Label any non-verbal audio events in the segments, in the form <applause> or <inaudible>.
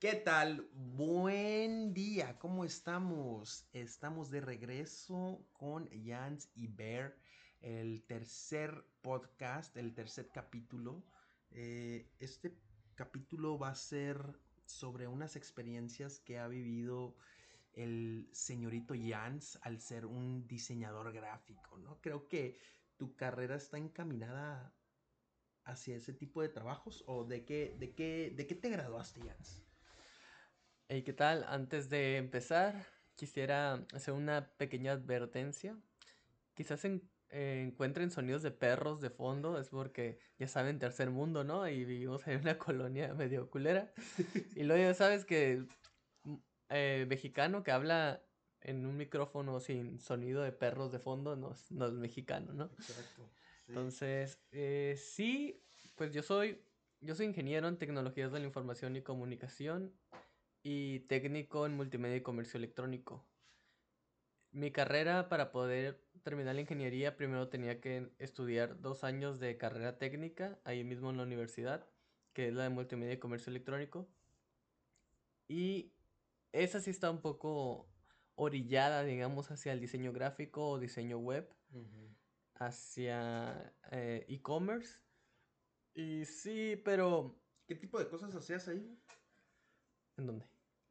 ¿Qué tal? Buen día, ¿cómo estamos? Estamos de regreso con Jans y Bear, el tercer podcast, el tercer capítulo. Eh, este capítulo va a ser sobre unas experiencias que ha vivido el señorito Jans al ser un diseñador gráfico, ¿no? Creo que tu carrera está encaminada hacia ese tipo de trabajos o de qué, de qué, de qué te graduaste, Jans? Hey, ¿qué tal? Antes de empezar, quisiera hacer una pequeña advertencia. Quizás en- eh, encuentren sonidos de perros de fondo, es porque ya saben, tercer mundo, ¿no? Y vivimos en una <laughs> colonia medio culera. <laughs> Y luego ya sabes que mm, eh, mexicano que habla en un micrófono sin sonido de perros de fondo no es, no es mexicano, ¿no? Exacto. Entonces, eh, sí, pues yo soy, yo soy ingeniero en tecnologías de la información y comunicación y técnico en multimedia y comercio electrónico. Mi carrera para poder terminar la ingeniería primero tenía que estudiar dos años de carrera técnica ahí mismo en la universidad, que es la de multimedia y comercio electrónico. Y esa sí está un poco orillada, digamos, hacia el diseño gráfico o diseño web hacia eh, e-commerce. Y sí, pero... ¿Qué tipo de cosas hacías ahí? ¿En dónde?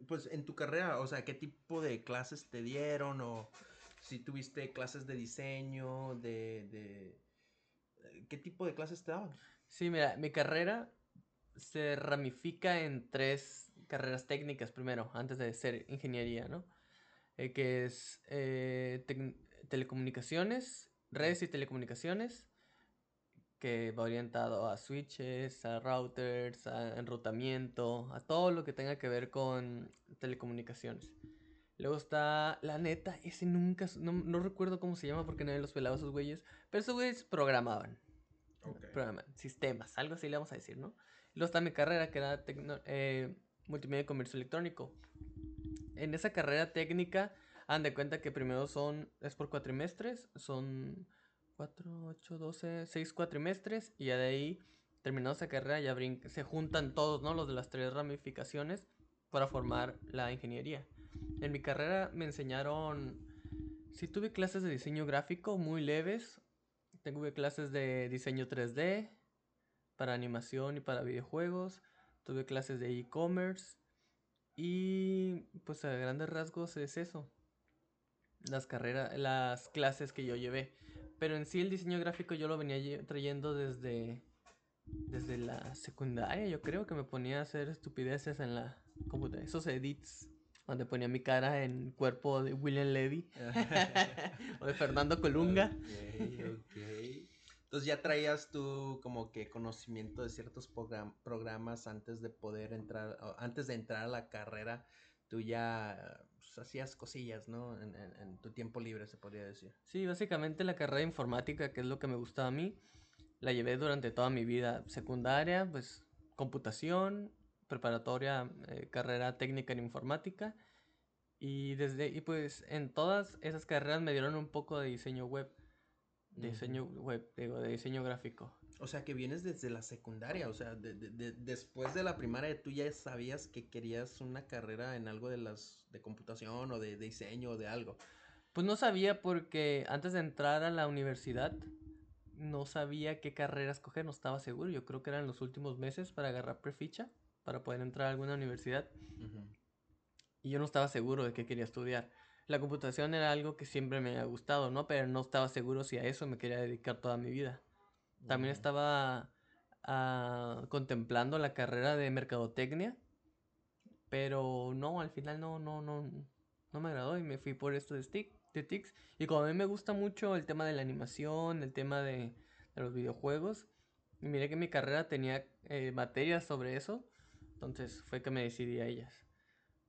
Pues en tu carrera, o sea, ¿qué tipo de clases te dieron? O si tuviste clases de diseño, de... de... ¿Qué tipo de clases te daban? Sí, mira, mi carrera se ramifica en tres carreras técnicas primero, antes de ser ingeniería, ¿no? Eh, que es eh, telecomunicaciones, redes y telecomunicaciones, que va orientado a switches, a routers, a enrutamiento, a todo lo que tenga que ver con telecomunicaciones. Luego está, la neta, ese nunca, no, no recuerdo cómo se llama porque nadie los pelaba esos güeyes, pero esos güeyes programaban. Programa, sistemas, algo así le vamos a decir, ¿no? Luego está mi carrera, que era tecno- eh, multimedia y comercio electrónico. En esa carrera técnica, han de cuenta que primero son, es por cuatrimestres, son 4, 8, 12, 6 cuatrimestres, y ya de ahí, terminando esa carrera, ya se juntan todos, ¿no? Los de las tres ramificaciones para formar la ingeniería. En mi carrera me enseñaron, sí tuve clases de diseño gráfico muy leves, Tuve clases de diseño 3D para animación y para videojuegos. Tuve clases de e-commerce. Y pues a grandes rasgos es eso. Las carreras, las clases que yo llevé. Pero en sí el diseño gráfico yo lo venía trayendo desde desde la secundaria, yo creo que me ponía a hacer estupideces en la computadora, esos edits donde ponía mi cara en cuerpo de William Levy <laughs> o de Fernando Colunga. Ok, ok. Entonces ya traías tú como que conocimiento de ciertos program- programas antes de poder entrar, antes de entrar a la carrera, tú ya pues, hacías cosillas, ¿no? En, en- en tu tiempo libre, se podría decir. Sí, básicamente la carrera de informática, que es lo que me gustaba a mí, la llevé durante toda mi vida secundaria, pues computación, preparatoria, eh, carrera técnica en informática. Y desde y pues en todas esas carreras me dieron un poco de diseño web, diseño web, digo, de diseño gráfico. O sea, que vienes desde la secundaria, o sea, de- de- de- después de la primaria tú ya sabías que querías una carrera en algo de las de computación o de, diseño o de algo. Pues no sabía porque antes de entrar a la universidad no sabía qué carrera escoger, no estaba seguro. Yo creo que eran los últimos meses para agarrar preficha para poder entrar a alguna universidad. Y yo no estaba seguro de qué quería estudiar. La computación era algo que siempre me ha gustado, ¿no? Pero no estaba seguro si a eso me quería dedicar toda mi vida. También estaba ah, contemplando la carrera de mercadotecnia, pero no, al final no, no, no, no me agradó y me fui por esto de stick, de TICS. Y como a mí me gusta mucho el tema de la animación, el tema de, de los videojuegos, y miré que mi carrera tenía eh, materias sobre eso, entonces fue que me decidí a ellas.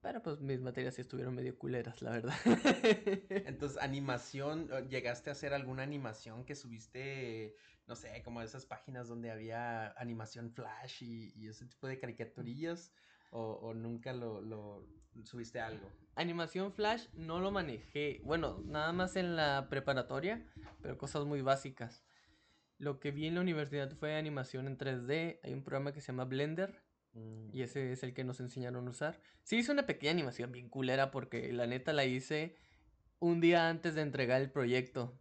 Pero pues mis materias sí estuvieron medio culeras, la verdad. <laughs> Entonces, animación, ¿o ¿llegaste a hacer alguna animación que subiste, no sé, como esas páginas donde había animación flash y, y ese tipo de caricaturillas? ¿O, o nunca lo, lo subiste algo? Animación Flash no lo manejé. Bueno, nada más en la preparatoria, pero cosas muy básicas. Lo que vi en la universidad fue animación en 3D. Hay un programa que se llama Blender, Mm. Y ese es el que nos enseñaron a usar. Sí, hice una pequeña animación bien culera porque la neta la hice un día antes de entregar el proyecto.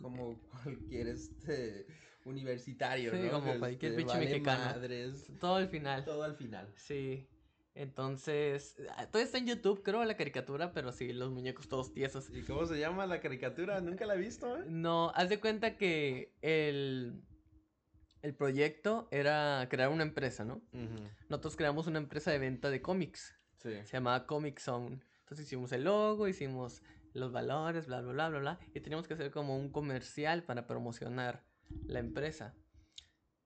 Como cualquier este universitario, Sí, ¿no? como Que, cualquier este, pinche vale mexicano. madres, Todo al final. todo al final. Sí. Entonces, ah, todavía está en YouTube, creo, la caricatura, pero sí, los muñecos todos tiesos. ¿Y cómo se llama la caricatura? Nunca la he visto, ¿eh? No, haz de cuenta que el, el proyecto era crear una empresa, ¿no? Nosotros creamos una empresa de venta de cómics. Sí. Se llamaba Comic Zone. Entonces hicimos el logo, hicimos los valores, bla, bla, bla, bla, bla. Y teníamos que hacer como un comercial para promocionar la empresa.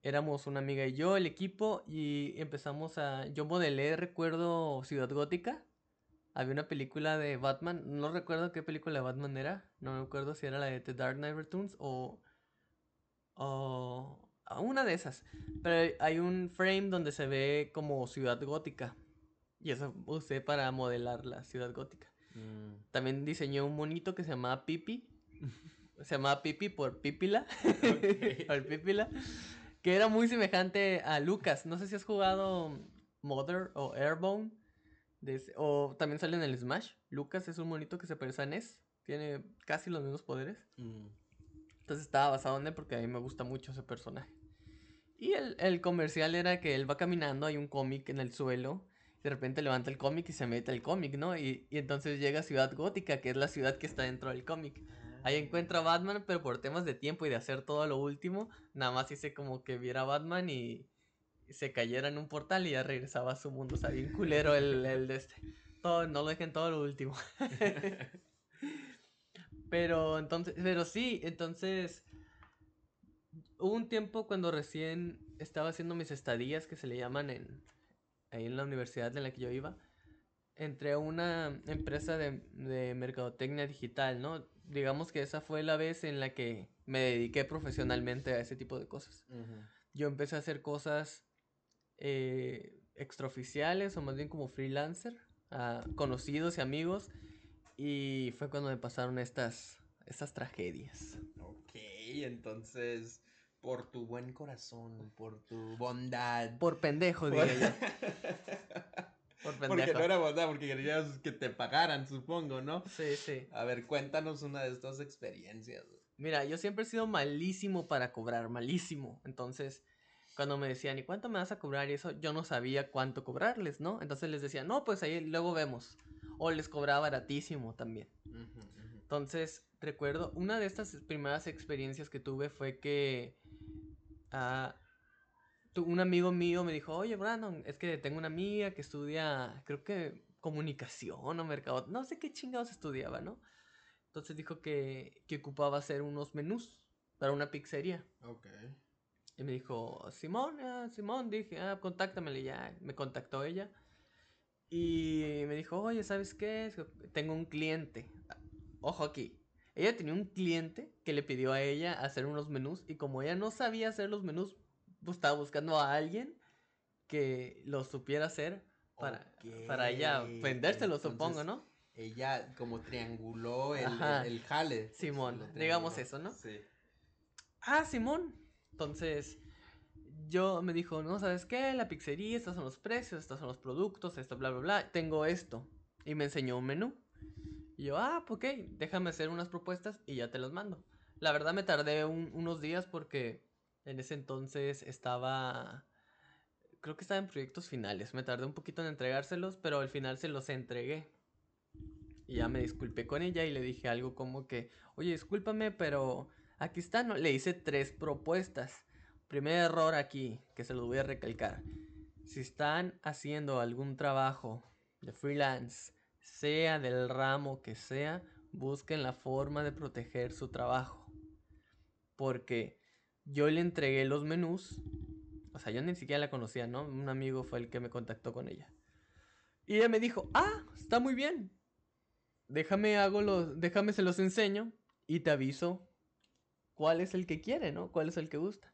Éramos una amiga y yo, el equipo, y empezamos a... Yo modelé, recuerdo, Ciudad Gótica. Había una película de Batman, no recuerdo qué película de Batman era. No recuerdo si era la de The Dark Knight Returns o... O... Una de esas. Pero hay un frame donde se ve como Ciudad Gótica. Y eso usé para modelar la Ciudad Gótica. Mm. También diseñé un monito que se llamaba Pipi. <laughs> se llamaba Pipi por Pipila. <laughs> Por Pipila. Que era muy semejante a Lucas. No sé si has jugado Mother o de ese- o también sale en el Smash. Lucas es un monito que se parece a Ness. Tiene casi los mismos poderes. Mm. Entonces estaba basado en él porque a mí me gusta mucho ese personaje. Y el, el comercial era que él va caminando, hay un cómic en el suelo, de repente levanta el cómic y se mete el cómic, ¿no? Y, y entonces llega a Ciudad Gótica, que es la ciudad que está dentro del cómic. Ahí encuentra a Batman, pero por temas de tiempo y de hacer todo lo último, nada más hice como que viera a Batman y se cayera en un portal y ya regresaba a su mundo. O sea, bien culero el, el de este. No lo dejen todo lo último. <laughs> Pero entonces, pero sí, entonces hubo un tiempo cuando recién estaba haciendo mis estadías que se le llaman en ahí en la universidad en la que yo iba. Entré a una empresa de, de mercadotecnia digital, ¿no? Digamos que esa fue la vez en la que me dediqué profesionalmente a ese tipo de cosas. Ujú. Yo empecé a hacer cosas eh, extraoficiales o más bien como freelancer, a conocidos y amigos, y fue cuando me pasaron estas, estas tragedias. Ok, entonces, por tu buen corazón, por tu bondad. Por pendejo, por- diría yo. <laughs> Por <laughs> porque no era bondad, porque querías que te pagaran, supongo, ¿no? Sí, sí. A ver, cuéntanos una de estas experiencias. Mira, yo siempre he sido malísimo para cobrar, malísimo. Entonces, cuando me decían, ¿y cuánto me vas a cobrar? Y eso, yo no sabía cuánto cobrarles, ¿no? Entonces les decía, no, pues ahí luego vemos. O les cobraba baratísimo también. Entonces, recuerdo, una de estas primeras experiencias que tuve fue que ah, un amigo mío me dijo, oye, Brandon, es que tengo una amiga que estudia, creo que comunicación o mercado, no sé qué chingados estudiaba, ¿no? Entonces dijo que, que ocupaba hacer unos menús para una pizzería. Ok. Y me dijo, Simón, ah, Simón, dije, ah, contáctamele ya. Me contactó ella. Y me dijo, oye, ¿sabes qué? Tengo un cliente. Ojo aquí. Ella tenía un cliente que le pidió a ella hacer unos menús. Y como ella no sabía hacer los menús, estaba buscando a alguien que los supiera hacer para, para ella vendérselo, supongo, entonces, ¿no? Ella como trianguló el, el, el jale. Simón, Lo digamos eso, ¿no? Sí. Ah, Simón. Entonces, yo me dijo, no, ¿sabes qué? La pizzería, estos son los precios, estos son los productos, esto, bla, bla, bla. Tengo esto. Y me enseñó un menú. Y yo, ah, ok, déjame hacer unas propuestas y ya te las mando. La verdad me tardé un- unos días porque en ese entonces estaba, creo que estaba en proyectos finales. Me tardé un poquito en entregárselos, pero al final se los entregué. Y ya me disculpé con ella y le dije algo como que, oye, discúlpame, pero aquí está, ¿no? Le hice tres propuestas. Primer error aquí, que se los voy a recalcar. Si están haciendo algún trabajo de freelance, sea del ramo que sea, busquen la forma de proteger su trabajo. Porque yo le entregué los menús. O sea, yo ni siquiera la conocía, ¿no? Un amigo fue el que me contactó con ella. Y ella me dijo, ah, está muy bien. Déjame hago los, déjame se los enseño y te aviso cuál es el que quiere, ¿no? Cuál es el que gusta.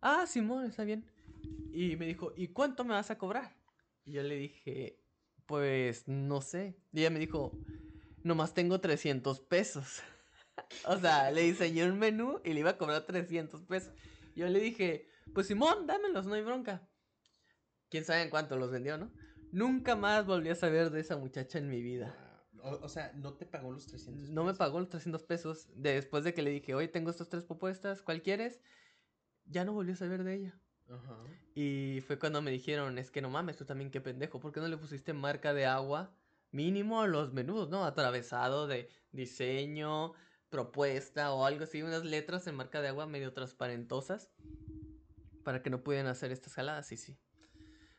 Ah, Simón, está bien. Y me dijo, ¿y cuánto me vas a cobrar? Y yo le dije, pues no sé. Y ella me dijo, nomás tengo 300 pesos. <laughs> o sea, le diseñé un menú y le iba a cobrar 300 pesos. Yo le dije, pues Simón, dámelos, no hay bronca. quién sabe en cuánto los vendió, ¿no? Nunca más volví a saber de esa muchacha en mi vida. O, o sea, no te pagó los 300 No me pesos? pagó los 300 pesos. Después de que le dije, oye, tengo estas tres propuestas, ¿cuál quieres? Ya no volví a saber de ella. Ajá. Y fue cuando me dijeron, es que no mames, tú también qué pendejo, ¿por qué no le pusiste marca de agua mínimo a los menús, ¿no? Atravesado de diseño, propuesta o algo así, unas letras en marca de agua medio transparentosas para que no pudieran hacer estas jaladas, y sí.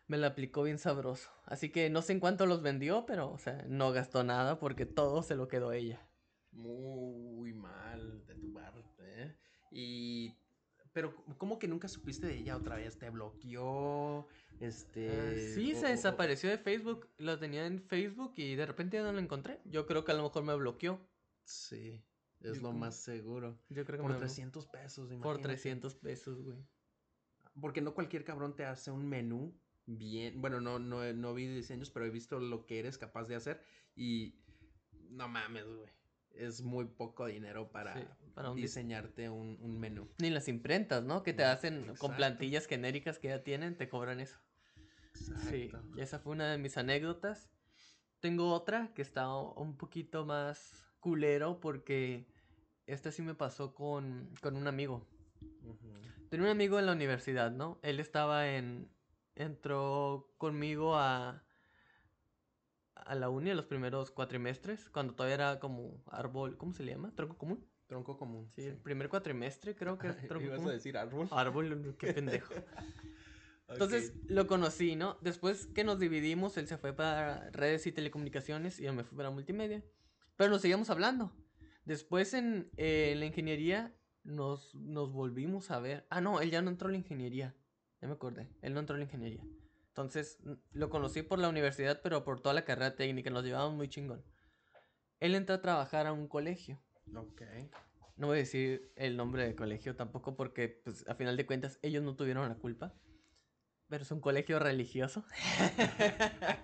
Me la aplicó bien sabroso. Así que no sé en cuánto los vendió, pero, o sea, no gastó nada porque todo se lo quedó ella. Muy mal de tu parte, ¿eh? Y... Pero, ¿cómo que nunca supiste de ella otra vez? ¿Te bloqueó? Este... Ah, sí, se desapareció de Facebook. Lo tenía en Facebook y de repente ya no lo encontré. Yo creo que a lo mejor me bloqueó. Sí, es Yo lo creo- más seguro. Yo creo que Por me 300 pesos, Por imagínate. 300 pesos, güey. Porque no cualquier cabrón te hace un menú bien. Bueno, no, no, he- no vi diseños, pero he visto lo que eres capaz de hacer. Y no mames, güey. Es muy poco dinero para, Sí, para un diseñarte un, un menú. Ni las imprentas, ¿no? Que te hacen con plantillas genéricas que ya tienen, te cobran eso. Sí, Exacto. y esa fue una de mis anécdotas. Tengo otra que está un poquito más culero porque esta sí me pasó con, con un amigo. Ujú. Tenía un amigo en la universidad, ¿no? Él estaba en... Entró conmigo a... A la uni en los primeros cuatrimestres, cuando todavía era como árbol, ¿cómo se le llama? ¿Tronco común? Tronco común. Sí, el primer cuatrimestre creo que es <laughs> tronco ¿Ibas común. a decir árbol? Árbol, qué pendejo. <laughs> Entonces lo conocí, ¿no? Después que nos dividimos, él se fue para redes y telecomunicaciones y yo me fui para multimedia. Pero nos seguíamos hablando. Después en, eh, la ingeniería nos, nos volvimos a ver. Ah, no, él ya no entró a la ingeniería. Ya me acordé. Él no entró a la ingeniería. Entonces lo conocí por la universidad, pero por toda la carrera técnica. Nos llevábamos muy chingón. Él entró a trabajar a un colegio. Ok. No voy a decir el nombre del colegio tampoco porque, pues, a final de cuentas, ellos no tuvieron la culpa. Pero es un colegio religioso.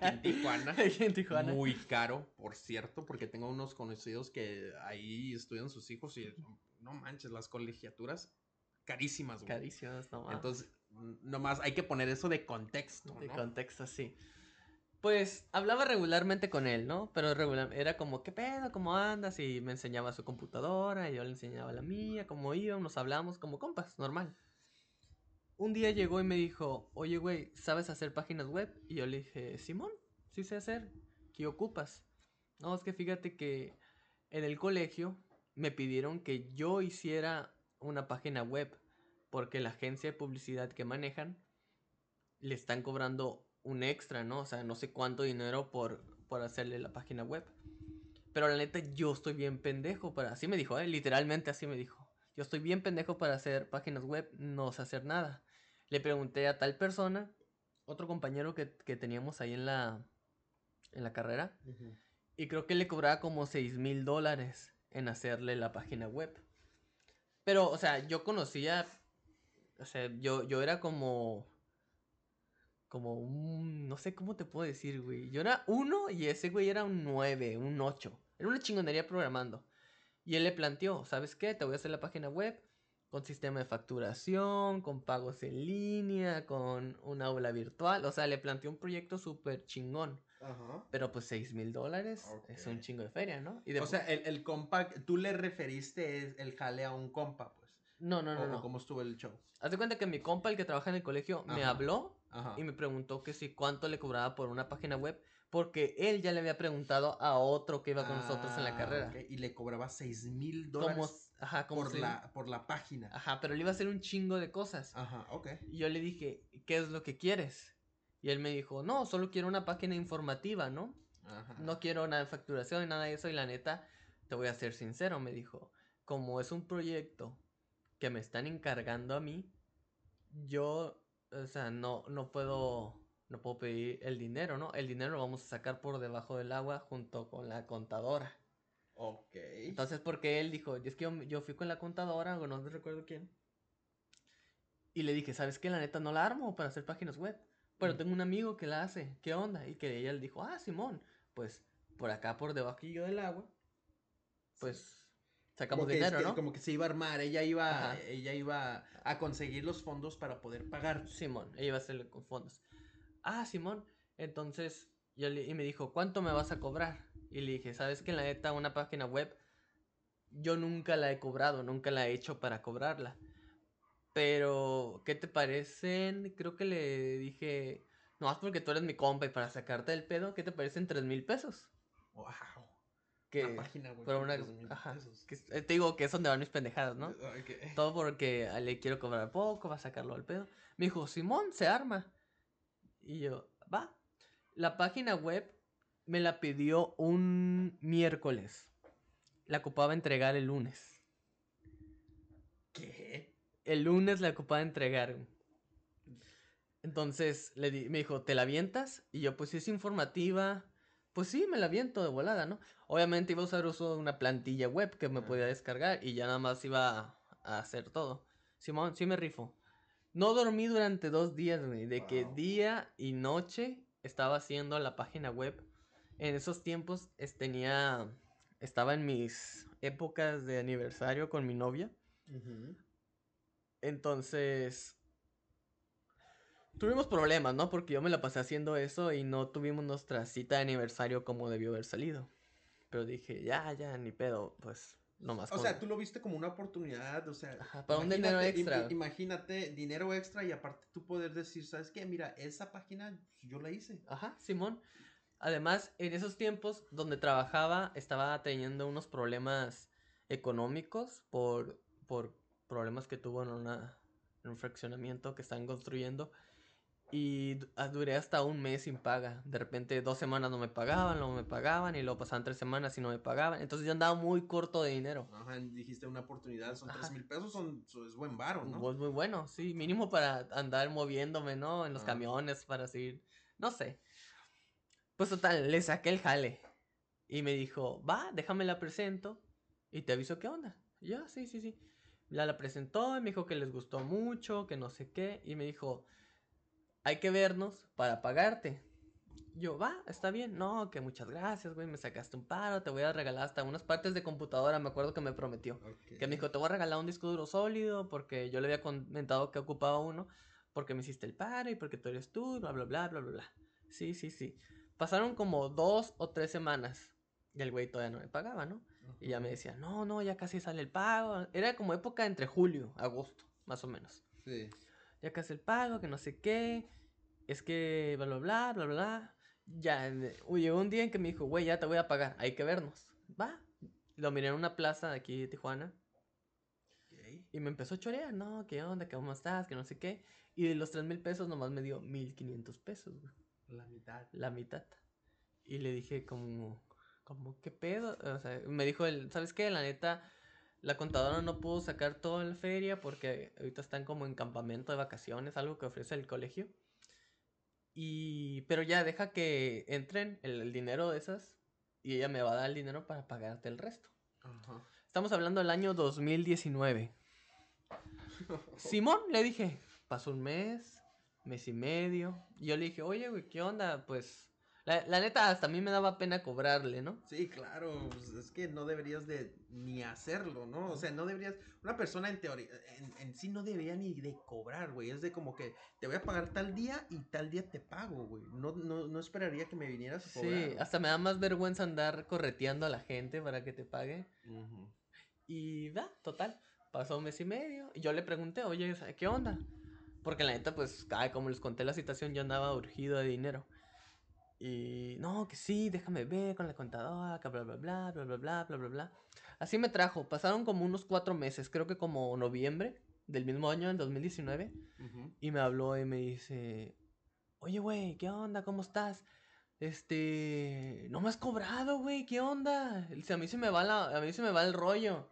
Aquí en Tijuana. <laughs> Aquí en Tijuana. Muy caro, por cierto, porque tengo unos conocidos que ahí estudian sus hijos y no manches, las colegiaturas carísimas, güey. Carísimos, no mames. Entonces, nomás hay que poner eso de contexto, De contexto, sí. Pues hablaba regularmente con él, ¿no? Pero regular, era como, ¿qué pedo? ¿Cómo andas? Y me enseñaba su computadora, y yo le enseñaba la mía, cómo íbamos, nos hablamos como compas, normal. Un día llegó y me dijo, oye, güey, ¿sabes hacer páginas web? Y yo le dije, Simón, sí sé hacer. ¿Qué ocupas? No, es que fíjate que en el colegio me pidieron que yo hiciera una página web porque la agencia de publicidad que manejan le están cobrando un extra, ¿no? O sea, no sé cuánto dinero por, por hacerle la página web. Pero la neta, yo estoy bien pendejo para... Así me dijo, ¿eh? Literalmente así me dijo. Yo estoy bien pendejo para hacer páginas web, no sé hacer nada. Le pregunté a tal persona, otro compañero que, que teníamos ahí en la, en la carrera, y creo que le cobraba como 6 mil dólares en hacerle la página web. Pero, o sea, yo conocía. O sea, yo, yo era como. Como un. No sé cómo te puedo decir, güey. Yo era uno y ese güey era un 9, un 8. Era una chingonería programando. Y él le planteó: ¿Sabes qué? Te voy a hacer la página web con sistema de facturación, con pagos en línea, con un aula virtual. O sea, le planteó un proyecto súper chingón. Ajá. Pero pues 6 mil dólares es un chingo de feria, ¿no? Y de O sea, el, el compa, tú le referiste es- el jale a un compa, pues. no, no, no, o, no. cómo estuvo el show. Haz de cuenta que mi compa, el que trabaja en el colegio, me habló Ajá. y me preguntó que si cuánto le cobraba por una página web, porque él ya le había preguntado a otro que iba con nosotros en la Ah, carrera. Y le cobraba 6 mil dólares ajá, como por, la, por la página. Ajá, pero le iba a hacer un chingo de cosas. Ajá, ok. Y yo le dije, ¿qué es lo que quieres? Y él me dijo, no, solo quiero una página informativa, ¿no? Ajá. No quiero nada de facturación ni nada de eso. Y la neta, te voy a ser sincero, me dijo. Como es un proyecto que me están encargando a mí, yo, o sea, no, no puedo, no puedo pedir el dinero, ¿no? El dinero lo vamos a sacar por debajo del agua junto con la contadora. Ok. Entonces, porque él dijo, es que yo, yo fui con la contadora, o no recuerdo quién. Y le dije, ¿sabes qué? La neta no la armo para hacer páginas web. Pero Mm. tengo un amigo que la hace. ¿Qué onda? Y que ella le dijo, ah, Simón, pues por acá, por debajillo del agua, pues sacamos Como dinero, que- ¿no? Como que se iba a armar, ella iba, Ajá. ella iba a conseguir los fondos para poder pagar. Simón, ella iba a hacerle con fondos. ah, Simón. Entonces, yo le, y me dijo, ¿cuánto me vas a cobrar? Y le dije, ¿sabes que en la neta una página web yo nunca la he cobrado, nunca la he hecho para cobrarla? Pero, ¿qué te parecen? Creo que le dije, no más porque tú eres mi compa y para sacarte del pedo, ¿qué te parecen tres mil pesos? Wow. Que, Una página, güey. pero una, 3,000 ajá, pesos. que eh, te digo que es donde van mis pendejadas, ¿no? <laughs> Todo porque a- le quiero cobrar poco, va a sacarlo al pedo. Me dijo, Simón, se arma. Y yo, va. La página web me la pidió un miércoles. La ocupaba entregar el lunes. ¿Qué? El lunes la ocupaba entregar. Entonces le di- me dijo, ¿te la avientas? Y yo, pues si es informativa, pues sí, me la aviento de volada, ¿no? Obviamente iba a usar uso de una plantilla web que me podía descargar y ya nada más iba a, hacer todo. Simón, sí me rifo. No dormí durante dos días, güey, de que día y noche estaba haciendo la página web. En esos tiempos es- tenía, estaba en mis épocas de aniversario con mi novia. Entonces, tuvimos problemas, ¿no? Porque yo me la pasé haciendo eso y no tuvimos nuestra cita de aniversario como debió haber salido. Pero dije, ya, ya, ni pedo, pues, nomás. O con- sea, tú lo viste como una oportunidad, o sea, Ajá, para un dinero im- extra. imagínate dinero extra y aparte tú poder decir, ¿sabes qué? Mira, esa página yo la hice. Ajá, Simón. Además, en esos tiempos donde trabajaba, estaba teniendo unos problemas económicos por, por problemas que tuvo en, una, en un fraccionamiento que están construyendo. Y ah, duré hasta un mes sin paga. De repente dos semanas no me pagaban, no me pagaban, y luego pasaban tres semanas y no me pagaban. Entonces yo andaba muy corto de dinero. Ajá, dijiste una oportunidad, son tres mil pesos, son, so- es buen varo, ¿no? Pues muy bueno, sí, mínimo para andar moviéndome, ¿no? En los Ah. camiones, para seguir, no sé. Pues total, le saqué el jale. Y me dijo, va, déjame la presento y te aviso qué onda. Y yo, "Ah, sí, sí, sí. La la presentó y me dijo que les gustó mucho, que no sé qué. Y me dijo, hay que vernos para pagarte. Yo, va, está bien. No, que muchas gracias, güey. Me sacaste un paro, te voy a regalar hasta unas partes de computadora, me acuerdo que me prometió. Ok. Que me dijo, te voy a regalar un disco duro sólido porque yo le había comentado que ocupaba uno porque me hiciste el paro y porque tú eres tú, bla, bla, bla, bla, bla, bla. Sí, sí, sí. Pasaron como dos o tres semanas y el güey todavía no me pagaba, ¿no? Y ya me decía, no, no, ya casi sale el pago. Era como época entre julio, agosto, más o menos. Sí. Ya casi el pago, que no sé qué. Es que, bla, bla, bla, bla, bla. Ya, llegó un día en que me dijo, güey, ya te voy a pagar, hay que vernos. Va. Lo miré en una plaza de aquí de Tijuana. Ok. Y me empezó a chorear, no, ¿qué onda? ¿Cómo estás? Que no sé qué. Y de los tres mil pesos nomás me dio mil quinientos pesos, güey. La mitad. La mitad. Y le dije como, como, ¿qué pedo? O sea, me dijo él, ¿sabes qué? La neta, la contadora no pudo sacar toda la feria porque ahorita están como en campamento de vacaciones, algo que ofrece el colegio. Y, pero ya deja que entren el, el dinero de esas y ella me va a dar el dinero para pagarte el resto. Ajá. Estamos hablando del año 2019. <laughs> Simón, le dije, pasó un mes, mes y medio. Y yo le dije, oye, güey, ¿qué onda? Pues, la, la neta, hasta a mí me daba pena cobrarle, ¿no? Sí, claro, pues, es que no deberías de ni hacerlo, ¿no? O sea, no deberías, una persona en teoría, en, en sí no debería ni de cobrar, güey, es de como que te voy a pagar tal día y tal día te pago, güey, no, no, no esperaría que me vinieras a cobrar. Sí, hasta me da más vergüenza andar correteando a la gente para que te pague. Y va, total, pasó un mes y medio. Y yo le pregunté, oye, ¿qué onda? Porque la neta, pues, ay, como les conté la situación, yo andaba urgido de dinero. Y no, que sí, déjame ver con la contadora, que bla, bla, bla, bla, bla, bla, bla, bla, bla. Así me trajo, pasaron como unos cuatro meses, creo que como noviembre del mismo año, en 2019. Ujú. Y me habló y me dice, oye, güey, ¿qué onda? ¿Cómo estás? Este, no me has cobrado, güey, ¿qué onda? A mí se me va la, a mí se me va el rollo.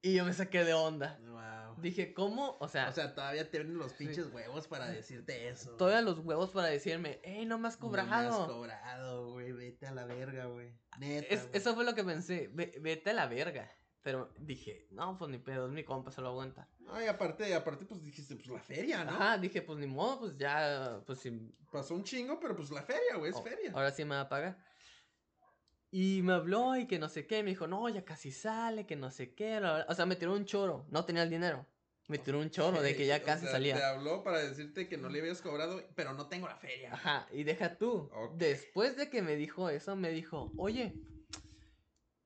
Y yo me saqué de onda. Wow. Dije, ¿cómo? O sea, O sea, todavía te ven los Sí. pinches huevos para decirte eso. todavía los huevos para decirme, hey, no me has No me has cobrado. cobrado, güey, vete a la verga, güey. Neta, Es- eso fue lo que pensé, "Ve- vete a la verga. Pero dije, no, pues ni pedo, es mi compa, se lo aguanta. No, y aparte, aparte, pues dijiste, pues la feria, ¿no? Ajá, dije, pues ni modo, pues ya, pues si Pasó un chingo, pero pues la feria, güey, es Oh, feria. Ahora sí me va a pagar. Y me habló y que no sé qué. Me dijo, no, ya casi sale, que no sé qué. bla, bla". O sea, me tiró un choro. No tenía el dinero. Me tiró un chorro de que ya <laughs> O casi sea, salía. Te habló para decirte que no le habías cobrado, pero no tengo la feria. Ajá, y deja tú. Después de que me dijo eso, me dijo, oye,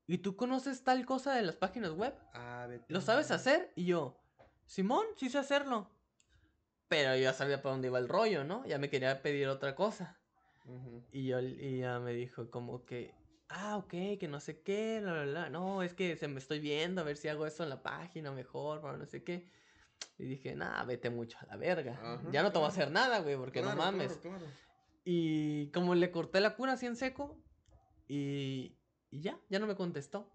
¿y tú conoces tal cosa de las páginas web? Ah, ¿Lo sabes hacer? Y yo, Simón, sí sé hacerlo. Pero yo ya sabía para dónde iba el rollo, ¿no? Ya me quería pedir otra cosa. Y, yo, y ya me dijo como que, ah, ok, que no sé qué, bla. No, es que se me estoy viendo a ver si hago eso en la página mejor, para no sé qué. Y dije, nah, vete mucho a la verga. Ajá, ya no te voy a hacer nada, güey, porque Claro, no mames. claro. Y como le corté la cura así en seco, y, y ya, ya no me contestó.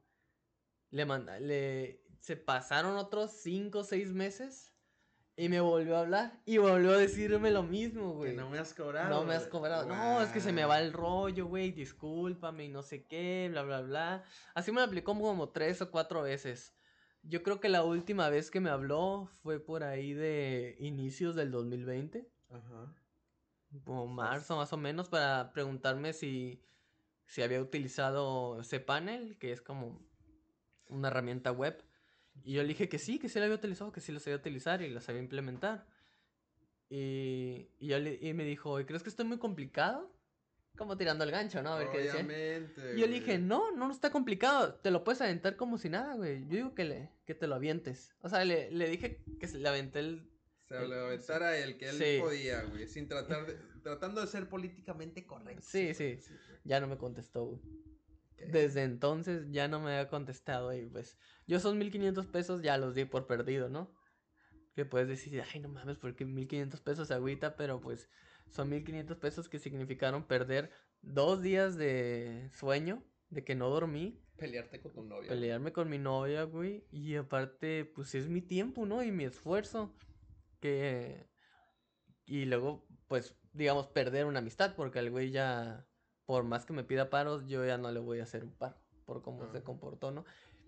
Le manda, le, se pasaron otros cinco o seis meses y me volvió a hablar y volvió a decirme lo mismo, Que güey. no me has cobrado. No me has cobrado. No, es que se me va el rollo, güey. Discúlpame y no sé qué, bla, bla, bla. Así me lo aplicó como tres o cuatro veces. Yo creo que la última vez que me habló fue por ahí de inicios del 2020, Ajá. como marzo más o menos, para preguntarme si, si había utilizado cPanel, que es como una herramienta web. Y yo le dije que sí, que sí la había utilizado, que sí la sabía utilizar y la sabía implementar. Y, y, yo le- y me dijo, ¿y crees que estoy muy complicado? Como tirando el gancho, ¿no? A ver qué decía. Obviamente. Y yo le dije, no, no, no está complicado. Te lo puedes aventar como si nada, güey. Yo digo que, le, que te lo avientes. O sea, le, le dije que se le aventé el... Se lo aventara el que él Sí. podía, güey. Sin tratar de. <laughs> tratando de ser políticamente correcto. Sí, sí. güey. Ya no me contestó, güey. Desde entonces ya no me había contestado y pues yo esos 1500 pesos ya los di por perdido, ¿no? Que puedes decir, ay, no mames, porque 1500 pesos agüita, pero pues son 1500 pesos que significaron perder dos días de sueño, de que no dormí, Pelearte con tu novia. pelearme con mi novia, güey, y aparte, pues es mi tiempo, ¿no? Y mi esfuerzo, que... Y luego, pues, digamos, perder una amistad, porque el güey ya, por más que me pida paros, yo ya no le voy a hacer un paro, por cómo se Ajá. comportó, ¿no?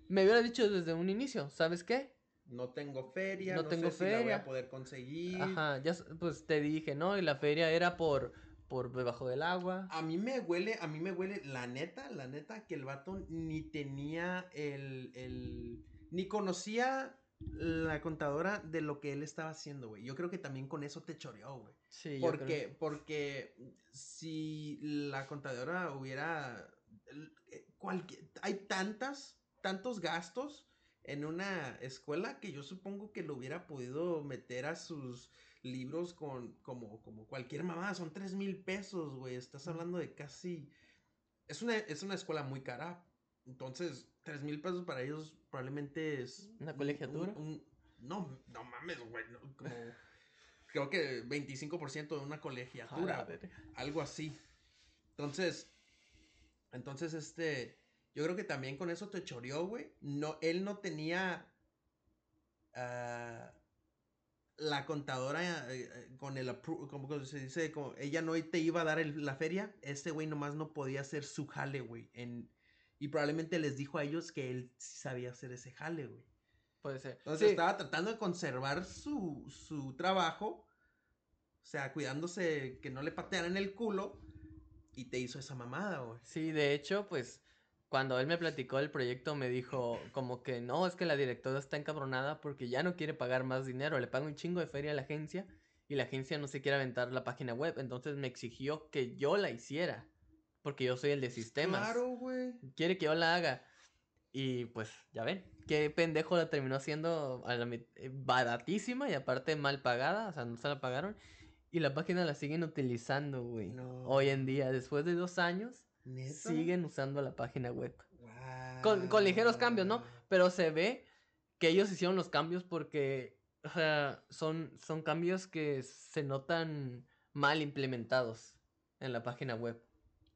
Me hubiera dicho desde un inicio, ¿sabes qué? No tengo feria. No No, tengo sé si la voy a poder conseguir. Ajá, ya, pues te dije, ¿no? Y la feria era por, por debajo del agua. A mí me huele, a mí me huele, la neta, la neta, que el vato ni tenía el, el, ni conocía la contadora de lo que él estaba haciendo, güey. Yo creo que también con eso te choreó, güey. Sí, yo Porque, creo. porque si la contadora hubiera, eh, cualquier, hay tantas, tantos gastos en una escuela que yo supongo que lo hubiera podido meter a sus libros con, como, como cualquier mamá, son tres mil pesos, güey, estás hablando de casi, es una, es una escuela muy cara, entonces, tres mil pesos para ellos probablemente es... ¿Una un- colegiatura? un- un- no, no mames, güey, no, como <laughs> creo que 25% de una colegiatura, verga. algo así. Entonces, entonces este, yo creo que también con eso te choreó, güey. No, él no tenía ah, la contadora eh, eh, con el como se dice, como ella no te iba a dar el- la feria, este güey nomás no podía hacer su jale, güey. En, y probablemente les dijo a ellos que él sí sabía hacer ese jale, güey. Puede ser. Entonces Sí, estaba tratando de conservar su, su trabajo. O sea, cuidándose que no le patearan el culo. Y te hizo esa mamada, güey. Sí, de hecho, pues cuando él me platicó el proyecto me dijo como que no, es que la directora está encabronada porque ya no quiere pagar más dinero, le paga un chingo de feria a la agencia y la agencia no se quiere aventar la página web, entonces me exigió que yo la hiciera, porque yo soy el de sistemas. Claro, güey. Quiere que yo la haga. Y pues, ya ven, qué pendejo la terminó haciendo a la eh, baratísima y aparte mal pagada, o sea, no se la pagaron. Y la página la siguen utilizando, güey. No. Hoy en día, después de dos años, ¿Neta? siguen usando la página web. Guau. Con, con ligeros cambios, ¿no? Pero se ve que ellos hicieron los cambios porque, o sea, son, son cambios que se notan mal implementados en la página web.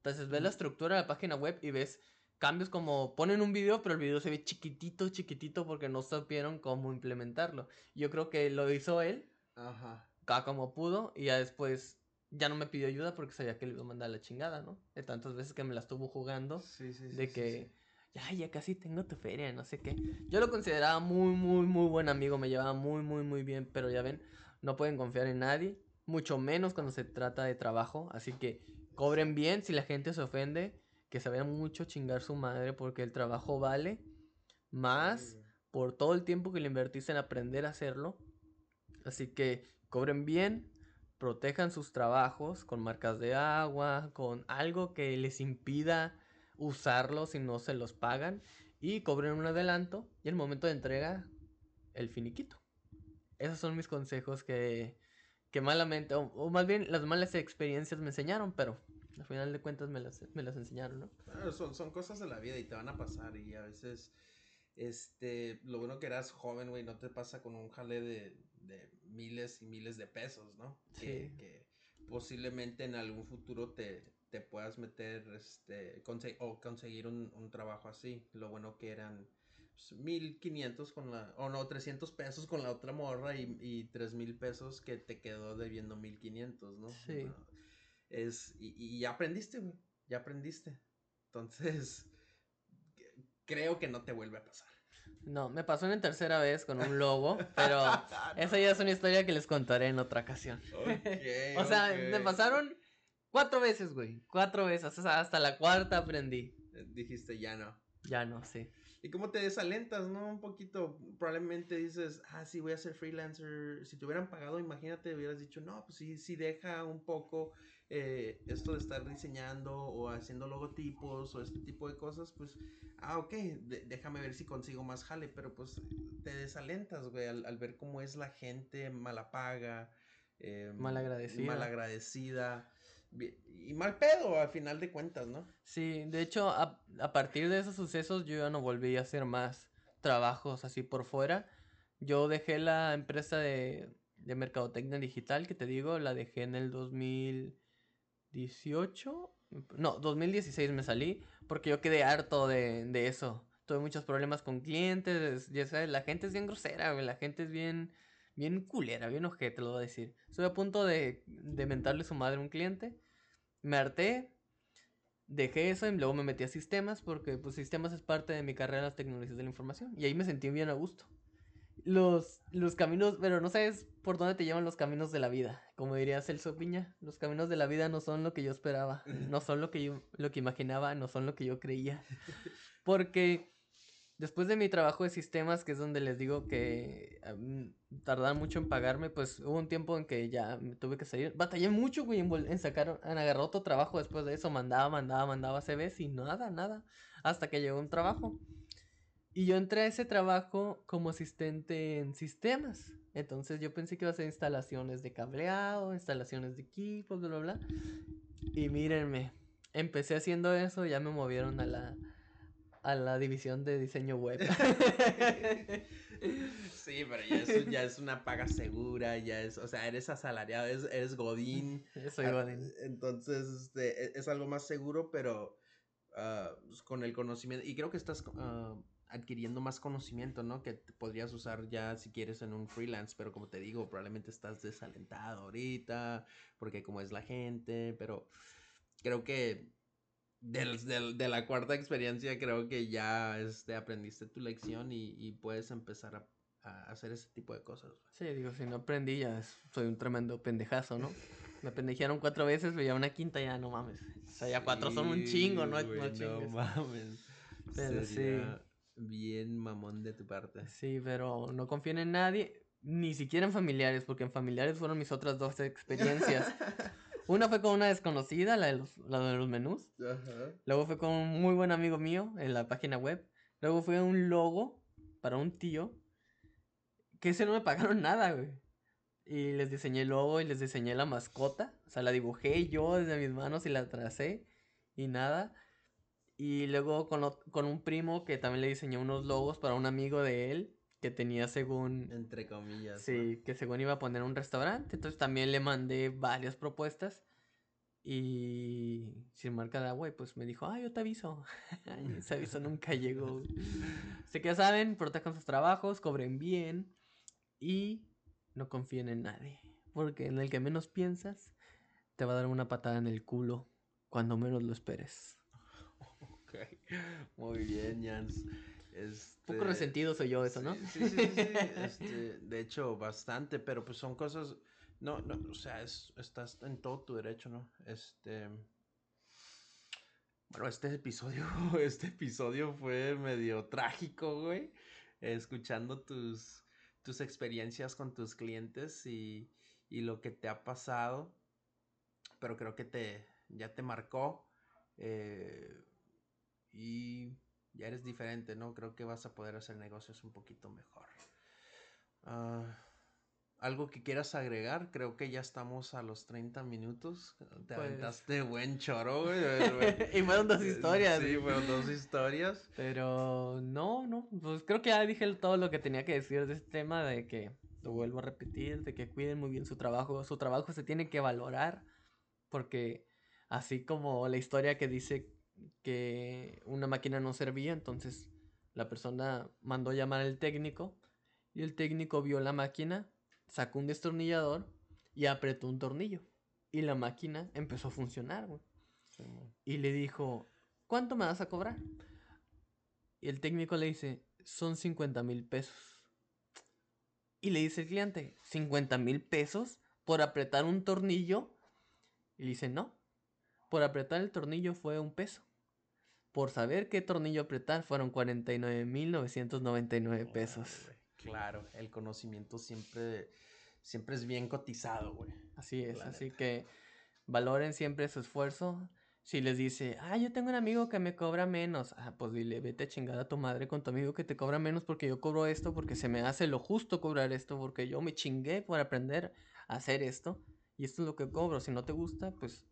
Entonces ves la estructura de la página web y ves cambios como ponen un video, pero el video se ve chiquitito, chiquitito porque no supieron cómo implementarlo. Yo creo que lo hizo él, Ajá. como pudo, y ya después ya no me pidió ayuda porque sabía que le iba a mandar la chingada, ¿no? De tantas veces que me la estuvo jugando Sí, sí, sí. de que ya, ya casi tengo tu feria, no sé qué. Yo lo consideraba muy, muy, muy buen amigo, me llevaba muy, muy, muy bien, pero ya ven, no pueden confiar en nadie, mucho menos cuando se trata de trabajo, así que cobren bien si la gente se ofende, que se vea mucho chingar su madre porque el trabajo vale más por todo el tiempo que le invertiste en aprender a hacerlo Así que cobren bien, protejan sus trabajos con marcas de agua, con algo que les impida usarlos si no se los pagan y cobren un adelanto y el momento de entrega el finiquito. Esos son mis consejos que, que malamente, o, más bien las malas experiencias me enseñaron, pero al final de cuentas me las, me las enseñaron, ¿no? son, son cosas de la vida y te van a pasar y a veces, este, lo bueno que eras joven, güey, no te pasa con un jale de, de miles y miles de pesos, ¿no? Sí. Que, posiblemente en algún futuro te, te puedas meter, este, o conseguir un, un trabajo así. Lo bueno que eran 1500 con la, o no, 300 pesos con la otra morra y, y 3000 pesos que te quedó debiendo 1500, ¿no? Sí. es, y, y, ya aprendiste, güey, ya aprendiste. Entonces, <laughs> creo que no te vuelve a pasar. No, me pasó una tercera vez con un lobo, pero <laughs> esa ya es una historia que les contaré en otra ocasión. <laughs> o sea, me pasaron cuatro veces, güey, cuatro veces, o sea, hasta la cuarta aprendí. Dijiste, ya no. Ya no, sí. Y cómo te desalentas, ¿no? Un poquito, probablemente dices, ah, sí, voy a ser freelancer. Si te hubieran pagado, imagínate, hubieras dicho, no, pues sí, sí deja un poco eh, esto de estar diseñando o haciendo logotipos o este tipo de cosas, pues, ah, ok, déjame ver si consigo más jale, pero pues te desalentas, güey, al, ver cómo es la gente mala paga, eh, malagradecida. malagradecida y mal pedo al final de cuentas, ¿no? Sí, de hecho, a, partir de esos sucesos yo ya no volví a hacer más trabajos así por fuera. Yo dejé la empresa de, de mercadotecnia digital, que te digo, la dejé en el 2018. No, 2016 me salí, porque yo quedé harto de, de eso. Tuve muchos problemas con clientes, ya sabes, la gente es bien grosera, la gente es bien bien culera, bien ojete, lo voy a decir. Estuve a punto de, de mentarle su madre a un cliente. Me harté, dejé eso y luego me metí a sistemas porque pues sistemas es parte de mi carrera en las tecnologías de la información. Y ahí me sentí bien a gusto. Los, los caminos, pero no sabes por dónde te llevan los caminos de la vida. Como diría Celso Piña, los caminos de la vida no son lo que yo esperaba, no son lo que yo, lo que imaginaba, no son lo que yo creía. <laughs> Porque Después de mi trabajo de sistemas, que es donde les digo que tardaban mucho en pagarme, pues hubo un tiempo en que ya me tuve que salir. Batallé mucho, güey, en, sacar, en agarrar otro trabajo después de eso. Mandaba, mandaba, mandaba CVs y nada, nada. Hasta que llegó un trabajo. Y yo entré a ese trabajo como asistente en sistemas. Entonces yo pensé que iba a hacer instalaciones de cableado, instalaciones de equipos, bla, bla, bla. Y mírenme, empecé haciendo eso, ya me movieron a la a la división de diseño web. <laughs> sí, pero ya es, ya es, una paga segura, ya es, o sea, eres asalariado, eres, Godín. <laughs> soy ah, Godín. Entonces, este, e, es, algo más seguro, pero ah, con el conocimiento, y creo que estás ah, adquiriendo más conocimiento, ¿no? Que podrías usar ya si quieres en un freelance, pero como te digo, probablemente estás desalentado ahorita, porque como es la gente, pero creo que del, de la cuarta experiencia creo que ya este, aprendiste tu lección y, puedes empezar a, hacer ese tipo de cosas. Sí, digo, si no aprendí ya soy un tremendo pendejazo, ¿no? Me pendejearon cuatro veces, pero ya una quinta ya no mames. O sea, ya cuatro son un chingo, ¿no? no, mames. Pero sí. Bien mamón de tu parte. Sí, pero no confíen en nadie, ni siquiera en familiares, porque en familiares fueron mis otras dos <laughs> experiencias. Una fue con una desconocida, la de los, la de los menús. Luego fue con un muy buen amigo mío en la página web. Luego fue un logo para un tío. Que ese no me pagaron <laughs> nada, güey. Y les diseñé el logo y les diseñé la mascota. O sea, la dibujé yo desde mis manos y la tracé. Y nada. Y luego con, con un primo que también le diseñé unos logos para un amigo de él que tenía según... Entre comillas. Sí, que según iba a poner un restaurante. Entonces también le mandé varias propuestas. Y sin marca de agua, y pues me dijo, ah, yo te aviso. <laughs> Ese aviso nunca llegó. <laughs> Así que ya saben, protejan sus trabajos, cobren bien y no confíen en nadie. Porque en el que menos piensas, te va a dar una patada en el culo cuando menos lo esperes. Ok, muy bien, Jans. Un poco resentido soy yo eso, ¿no? Sí, sí, sí, este, de hecho, bastante, pero pues son cosas... No, no, o sea, estás en todo tu derecho, ¿no? Este... Bueno, este episodio, <laughs> este episodio fue medio trágico, güey. Escuchando tus, tus experiencias con tus clientes y, y lo que te ha pasado. Pero creo que te, ya te marcó. eh, y ya eres diferente, ¿no? Creo que vas a poder hacer negocios un poquito mejor. Ah, ¿Algo que quieras agregar? Creo que ya estamos a los 30 minutos. Te Pues- aventaste buen choro, <laughs> güey. y fueron dos historias. Sí, fueron dos historias. Pero no, no, pues creo que ya dije todo lo que tenía que decir de este tema, de que lo vuelvo a repetir, de que cuiden muy bien su trabajo, su trabajo se tiene que valorar, porque así como la historia que dice que una máquina no servía, entonces la persona mandó llamar al técnico y el técnico vio la máquina, sacó un destornillador y apretó un tornillo y la máquina empezó a funcionar, güey. Y le dijo, ¿cuánto me vas a cobrar? Y el técnico le dice, son 50 mil pesos. Y le dice el cliente, ¿50 mil pesos por apretar un tornillo? Y le dice, no, por apretar el tornillo fue un peso. Por saber qué tornillo apretar fueron 49 mil 999 pesos. Claro, el conocimiento siempre, siempre es bien cotizado, güey. Así es, La así neta. que valoren siempre su esfuerzo. Si les dice, ah, yo tengo un amigo que me cobra menos, ah, pues dile, vete a chingar a tu madre con tu amigo que te cobra menos porque yo cobro esto, porque se me hace lo justo cobrar esto, porque yo me chingué por aprender a hacer esto y esto es lo que cobro. Si no te gusta, pues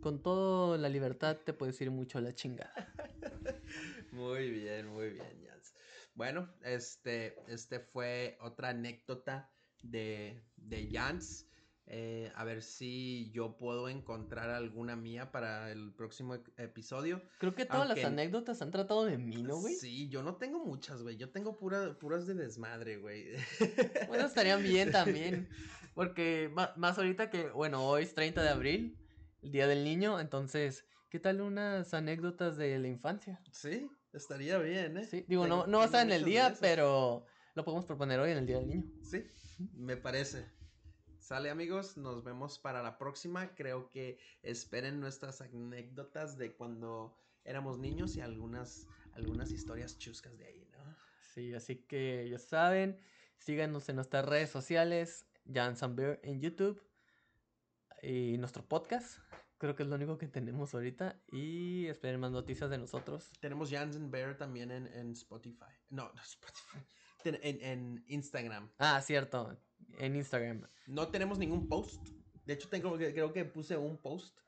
con toda la libertad te puedes ir mucho a la chingada. <laughs> Muy bien, muy bien, Jans. Bueno, este, este fue otra anécdota de, de Jans. Eh, a ver si yo puedo encontrar alguna mía para el próximo ep- episodio. Creo que todas Aunque- las anécdotas han tratado de mí, ¿no, güey? Sí, yo no tengo muchas, güey. Yo tengo pura, puras de desmadre, güey. Bueno, estarían bien también. <laughs> Porque más ahorita que, bueno, hoy es 30 de abril, el Día del Niño, entonces, ¿qué tal unas anécdotas de la infancia? Sí, estaría bien, ¿eh? Sí, digo, no, no va a estar en el día, pero lo podemos proponer hoy en el Día del Niño. Sí, me parece. Sale amigos, nos vemos para la próxima. Creo que esperen nuestras anécdotas de cuando éramos niños y algunas, algunas historias chuscas de ahí, ¿no? Sí, así que ya saben, síganos en nuestras redes sociales, Jan Samber en YouTube y nuestro podcast. Creo que es lo único que tenemos ahorita y esperen más noticias de nosotros. Tenemos Jansen Bear también en, en Spotify. No, no <laughs> Spotify. Ten- En, en Instagram. Ah, cierto, en Instagram. No tenemos ningún post. De hecho, tengo, creo que puse un post.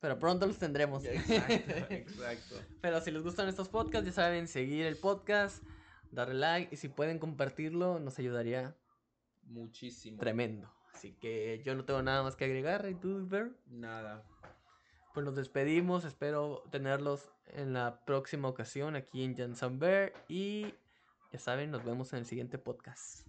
Pero pronto los tendremos. <laughs> Exacto, <laughs> exacto. Pero si les gustan estos podcasts, ya saben, seguir el podcast, darle like y si pueden compartirlo, nos ayudaría Muchísimo. tremendo. Así que yo no tengo nada más que agregar. ¿Y tú, Ver? Nada. Pues nos despedimos. Espero tenerlos en la próxima ocasión aquí en Jansan Bear. Y ya saben, nos vemos en el siguiente podcast.